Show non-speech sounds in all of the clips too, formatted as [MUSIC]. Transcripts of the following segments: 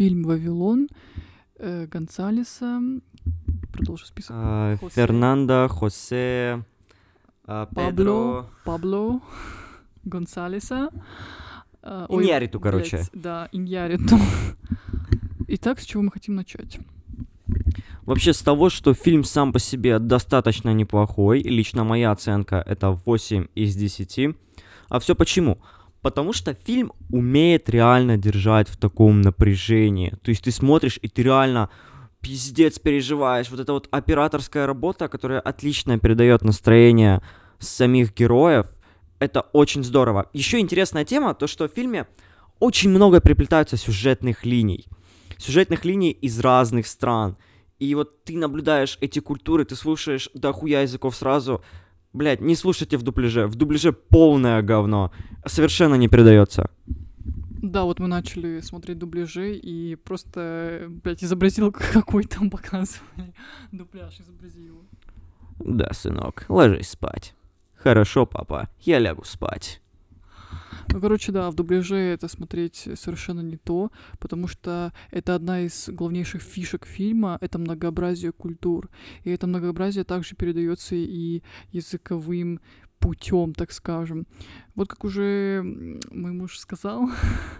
фильм «Вавилон» э, Гонсалеса. Продолжу список. А, Хосе. Фернандо, Хосе, а, Пабло. Пабло [LAUGHS] Гонсалеса. А, ой, Иньярриту, короче. блядь, да, Иньяриту. [LAUGHS] Итак, с чего мы хотим начать? Вообще с того, что фильм сам по себе достаточно неплохой, лично моя оценка это 8 из 10. А все почему? Потому что фильм умеет реально держать в таком напряжении. То есть ты смотришь, и ты реально пиздец переживаешь. Вот эта вот операторская работа, которая отлично передает настроение самих героев, это очень здорово. Еще интересная тема, то что в фильме очень много приплетаются сюжетных линий. Сюжетных линий из разных стран. И вот ты наблюдаешь эти культуры, ты слушаешь до хуя языков сразу. Блять, не слушайте в дубляже. В дубляже полное говно. Совершенно не передается. Да, вот мы начали смотреть дубляжи, и просто, блядь, изобразил, [LAUGHS] какой там показывали. Дубляж, изобрази его. Да, сынок, ложись спать. Хорошо, папа, я лягу спать. Ну, короче, да, в дубляже это смотреть совершенно не то, потому что это одна из главнейших фишек фильма, это многообразие культур. И это многообразие также передается и языковым путем, так скажем. Вот как уже мой муж сказал,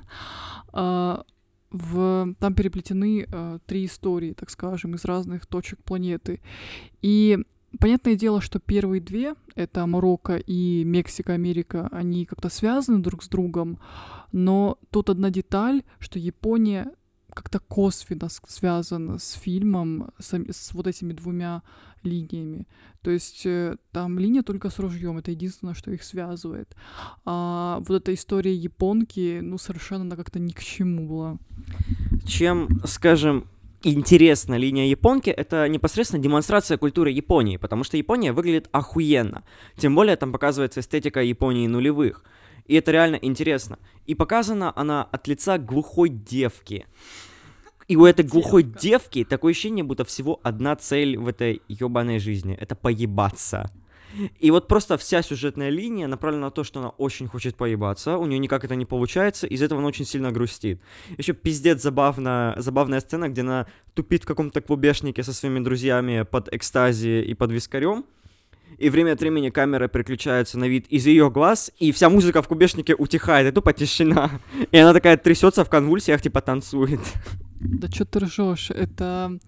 [LAUGHS] а, в, там переплетены а, три истории, так скажем, из разных точек планеты. И понятное дело, что первые две, это Марокко и Мексика, Америка, они как-то связаны друг с другом, но тут одна деталь, что Япония как-то косвенно связана с фильмом, с, с вот этими двумя линиями. То есть э, там линия только с ружьем, это единственное, что их связывает. А вот эта история японки, ну, совершенно она как-то ни к чему была. Чем, скажем, интересна линия японки, это непосредственно демонстрация культуры Японии, потому что Япония выглядит охуенно. Тем более там показывается эстетика Японии нулевых. И это реально интересно. И показана она от лица глухой девки. И у этой глухой Девка. девки такое ощущение, будто всего одна цель в этой ебаной жизни. Это поебаться. И вот просто вся сюжетная линия направлена на то, что она очень хочет поебаться, у нее никак это не получается, из-за этого она очень сильно грустит. Еще пиздец забавно, забавная сцена, где она тупит в каком-то клубешнике со своими друзьями под экстази и под вискарем. И время от времени камера переключается на вид из ее глаз, и вся музыка в кубешнике утихает, и тупо тишина. И она такая трясется в конвульсиях, типа танцует. Да что ты ржешь? Это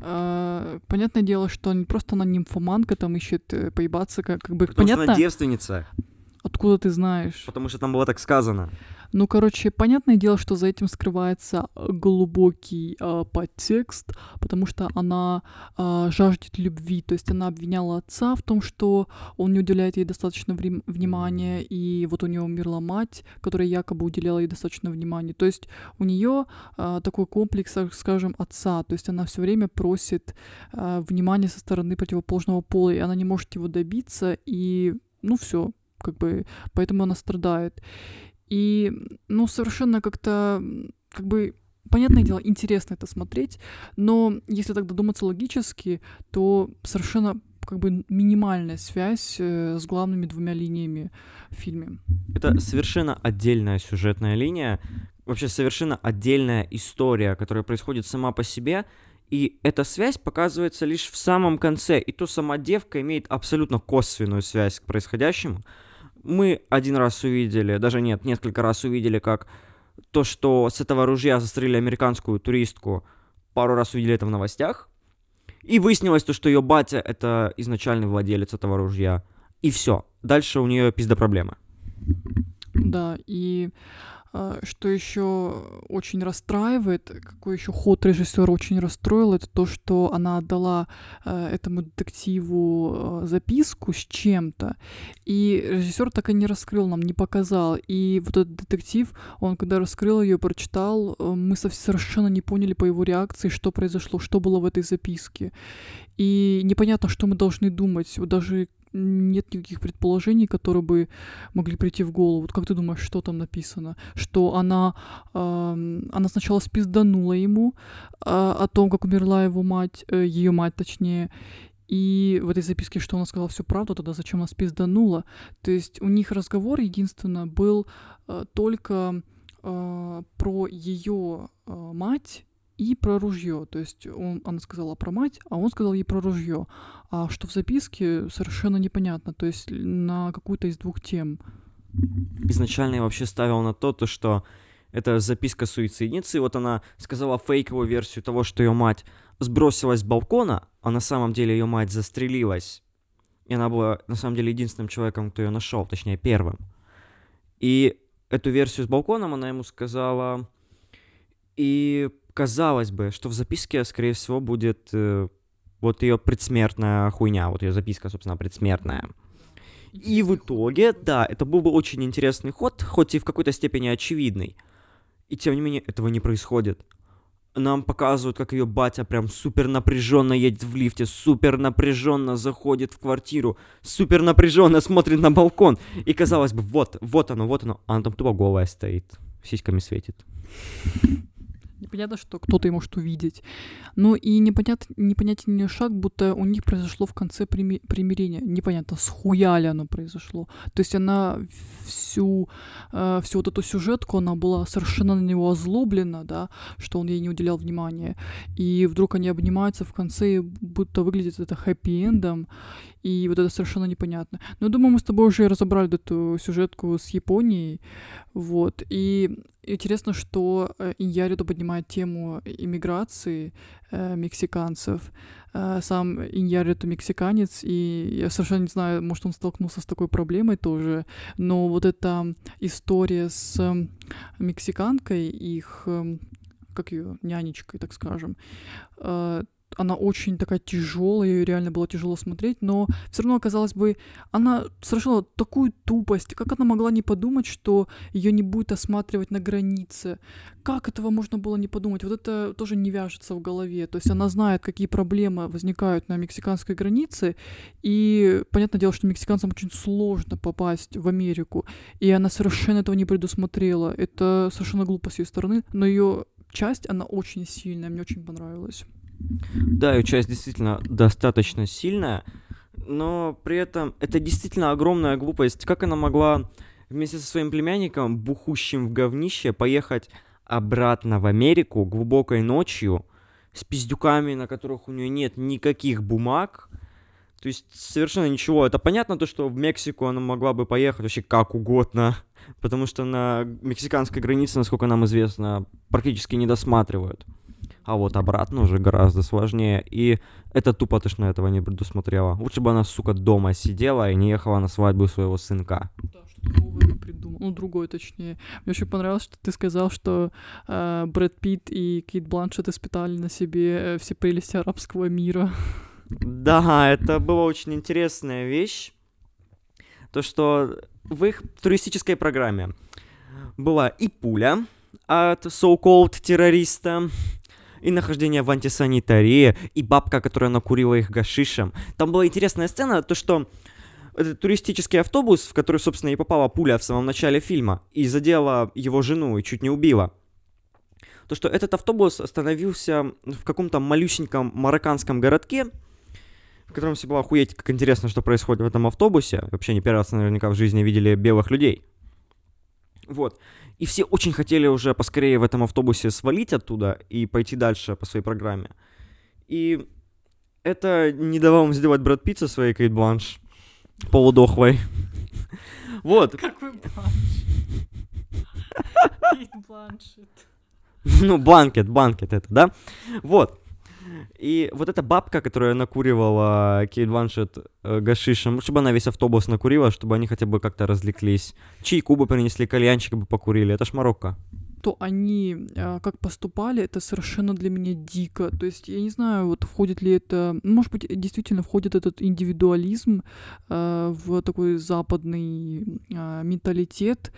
э, понятное дело, что не просто она нимфоманка там ищет э, поебаться, как, как бы Потому что понятно, она девственница, откуда ты знаешь. потому что там было так сказано. Ну, короче, понятное дело, что за этим скрывается э, глубокий э, подтекст, потому что она э, жаждет любви, то есть она обвиняла отца в том, что он не уделяет ей достаточно врем- внимания, и вот у нее умерла мать, которая якобы уделяла ей достаточно внимания. То есть у нее э, такой комплекс, так скажем, отца, то есть она все время просит э, внимания со стороны противоположного пола, и она не может его добиться, и ну все, как бы поэтому она страдает. И, ну, совершенно как-то, как бы, понятное дело, интересно это смотреть, но если так додуматься логически, то совершенно как бы минимальная связь э, с главными двумя линиями в фильме. Это совершенно отдельная сюжетная линия, вообще совершенно отдельная история, которая происходит сама по себе, и эта связь показывается лишь в самом конце, и то сама девка имеет абсолютно косвенную связь к происходящему. Мы один раз увидели, даже нет, несколько раз увидели, как то, что с этого ружья застрелили американскую туристку, пару раз увидели это в новостях, и выяснилось то, что ее батя это изначальный владелец этого ружья. И все. Дальше у нее пизда проблемы. Да, и что еще очень расстраивает, какой еще ход режиссера очень расстроил, это то, что она отдала э, этому детективу э, записку с чем-то, и режиссер так и не раскрыл нам, не показал. И вот этот детектив, он когда раскрыл ее, прочитал, мы сов- совершенно не поняли по его реакции, что произошло, что было в этой записке. И непонятно, что мы должны думать. Вот даже нет никаких предположений, которые бы могли прийти в голову. Вот как ты думаешь, что там написано? Что она, ам, она сначала спизданула ему а, о том, как умерла его мать, ее мать точнее, и в этой записке, что она сказала всю правду, тогда зачем она спизданула? То есть у них разговор единственно был э, только э, про ее э, мать и про ружье. То есть он, она сказала про мать, а он сказал ей про ружье. А что в записке, совершенно непонятно. То есть на какую-то из двух тем. Изначально я вообще ставил на то, то что это записка суицидницы, вот она сказала фейковую версию того, что ее мать сбросилась с балкона, а на самом деле ее мать застрелилась. И она была на самом деле единственным человеком, кто ее нашел, точнее первым. И эту версию с балконом она ему сказала. И казалось бы, что в записке, скорее всего, будет э, вот ее предсмертная хуйня, вот ее записка, собственно, предсмертная. И в итоге, да, это был бы очень интересный ход, хоть и в какой-то степени очевидный. И тем не менее, этого не происходит. Нам показывают, как ее батя прям супер напряженно едет в лифте, супер напряженно заходит в квартиру, супер напряженно смотрит на балкон. И казалось бы, вот, вот оно, вот оно. А она там тупо голая стоит, сиськами светит. Непонятно, что кто-то может увидеть. Ну и непонят, непонятен шаг, будто у них произошло в конце прими, примирения. Непонятно, с хуя ли оно произошло. То есть она всю, э, всю вот эту сюжетку, она была совершенно на него озлоблена, да, что он ей не уделял внимания. И вдруг они обнимаются в конце, и будто выглядит это хэппи-эндом. И вот это совершенно непонятно. Но я думаю, мы с тобой уже разобрали эту сюжетку с Японией. Вот. И интересно, что э, Иньяриту поднимает тему иммиграции э, мексиканцев. Э, сам Иньяриту мексиканец, и я совершенно не знаю, может, он столкнулся с такой проблемой тоже, но вот эта история с э, мексиканкой, их э, как ее нянечкой, так скажем, э, она очень такая тяжелая, ее реально было тяжело смотреть, но все равно, казалось бы, она совершила такую тупость. Как она могла не подумать, что ее не будет осматривать на границе? Как этого можно было не подумать? Вот это тоже не вяжется в голове. То есть она знает, какие проблемы возникают на мексиканской границе, и понятное дело, что мексиканцам очень сложно попасть в Америку, и она совершенно этого не предусмотрела. Это совершенно глупо с ее стороны, но ее часть, она очень сильная, мне очень понравилась. Да, ее часть действительно достаточно сильная, но при этом это действительно огромная глупость. Как она могла вместе со своим племянником, бухущим в говнище, поехать обратно в Америку глубокой ночью с пиздюками, на которых у нее нет никаких бумаг, то есть совершенно ничего. Это понятно то, что в Мексику она могла бы поехать вообще как угодно, [LAUGHS] потому что на мексиканской границе, насколько нам известно, практически не досматривают а вот обратно уже гораздо сложнее. И это тупо точно этого не предусмотрела. Лучше бы она, сука, дома сидела и не ехала на свадьбу своего сынка. Да, что новое придумал. Ну, другое точнее. Мне очень понравилось, что ты сказал, что э, Брэд Питт и Кейт Бланшет испытали на себе э, все прелести арабского мира. Да, это была очень интересная вещь. То, что в их туристической программе была и пуля от so-called террориста, и нахождение в антисанитарии, и бабка, которая накурила их гашишем. Там была интересная сцена, то что это туристический автобус, в который, собственно, и попала пуля в самом начале фильма, и задела его жену и чуть не убила. То, что этот автобус остановился в каком-то малюсеньком марокканском городке, в котором все было охуеть, как интересно, что происходит в этом автобусе. Вообще не первый раз наверняка в жизни видели белых людей. Вот. И все очень хотели уже поскорее в этом автобусе свалить оттуда и пойти дальше по своей программе. И это не давал им сделать Брэд Питт со своей Кейт Бланш полудохлой. [LAUGHS] Вот. Какой [LAUGHS] бланш? Кейт Бланшет. Ну, бланкет, банкет это, да? Вот. И вот эта бабка, которая накуривала Кейт Бланшет э, гашишем, лучше бы она весь автобус накурила, чтобы они хотя бы как-то развлеклись. Чайку бы принесли, кальянчик бы покурили. Это ж Марокко то они э, как поступали, это совершенно для меня дико. То есть я не знаю, вот входит ли это, может быть, действительно входит этот индивидуализм э, в такой западный э, менталитет.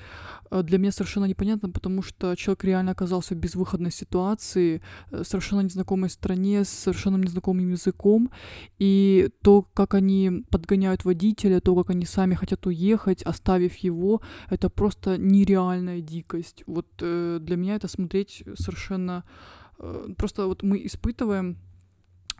Для меня совершенно непонятно, потому что человек реально оказался в безвыходной ситуации, э, совершенно незнакомой стране, с совершенно незнакомым языком, и то, как они подгоняют водителя, то, как они сами хотят уехать, оставив его, это просто нереальная дикость. Вот э, для меня это смотреть совершенно... Э, просто вот мы испытываем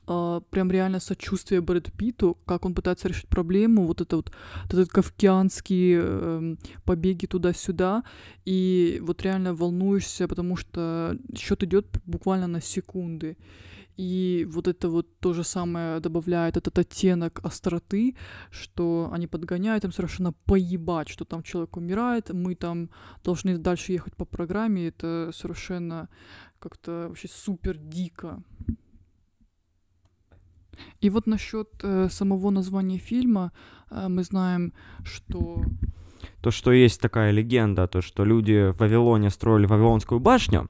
э, прям реально сочувствие Брэду Питту, как он пытается решить проблему, вот это вот, вот этот кавкианские э, побеги туда-сюда, и вот реально волнуешься, потому что счет идет буквально на секунды. И вот это вот то же самое добавляет этот оттенок остроты, что они подгоняют им совершенно поебать, что там человек умирает, мы там должны дальше ехать по программе, это совершенно как-то вообще супер дико. И вот насчет э, самого названия фильма э, мы знаем, что то, что есть такая легенда, то, что люди в Вавилоне строили Вавилонскую башню,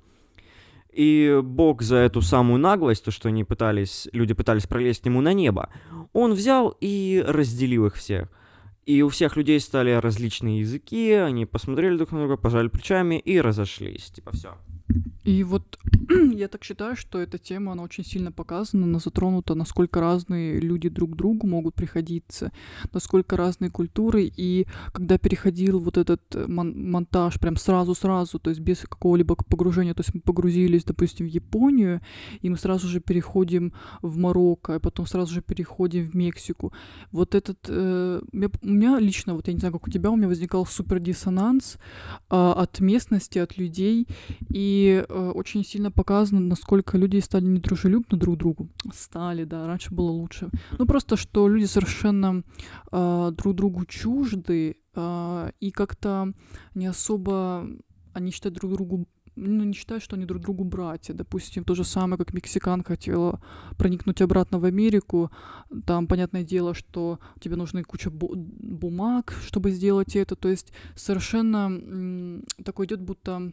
и Бог за эту самую наглость, то, что они пытались, люди пытались пролезть ему на небо, он взял и разделил их всех. И у всех людей стали различные языки, они посмотрели друг на друга, пожали плечами и разошлись. Типа все. И вот [CLEARS THROAT] я так считаю, что эта тема, она очень сильно показана, она затронута, насколько разные люди друг другу могут приходиться, насколько разные культуры. И когда переходил вот этот э, мон- монтаж прям сразу-сразу, то есть без какого-либо погружения, то есть мы погрузились, допустим, в Японию, и мы сразу же переходим в Марокко, и потом сразу же переходим в Мексику. Вот этот... Э, у меня лично, вот я не знаю, как у тебя, у меня возникал супер диссонанс э, от местности, от людей, и э, очень сильно показано, насколько люди стали недружелюбны друг другу. Стали, да, раньше было лучше. Ну, просто, что люди совершенно э, друг другу чужды, э, и как-то не особо они считают друг другу ну, не считают, что они друг другу братья. Допустим, то же самое, как мексикан хотел проникнуть обратно в Америку. Там, понятное дело, что тебе нужны куча бу- бумаг, чтобы сделать это. То есть совершенно м- такой идет, будто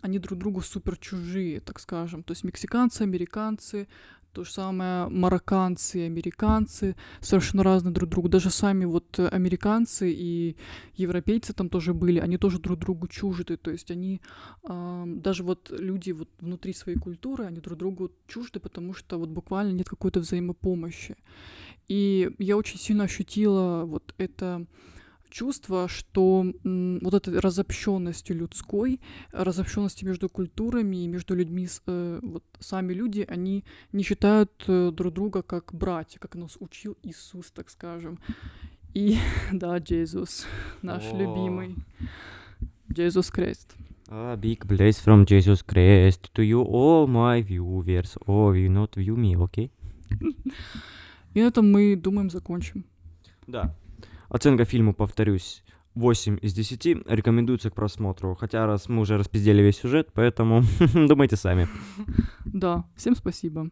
они друг другу супер чужие, так скажем. То есть мексиканцы, американцы, то же самое марокканцы и американцы совершенно разные друг другу. Даже сами вот американцы и европейцы там тоже были, они тоже друг другу чужды. То есть они, э, даже вот люди вот внутри своей культуры, они друг другу чужды, потому что вот буквально нет какой-то взаимопомощи. И я очень сильно ощутила вот это чувство, что вот этой разобщенностью людской, разобщенностью между культурами и между людьми, э, вот сами люди, они не считают э, друг друга как братья, как нас учил Иисус, так скажем. И [LAUGHS] да, Иисус, наш О. любимый. Иисус Крест. A big bless from Jesus Christ to you, all my viewers. Oh, you not view me, окей? [LAUGHS] И на этом мы, думаем, закончим. Да. Оценка фильму, повторюсь, 8 из 10. Рекомендуется к просмотру. Хотя раз мы уже распиздели весь сюжет, поэтому [LAUGHS] думайте сами. Да, всем спасибо.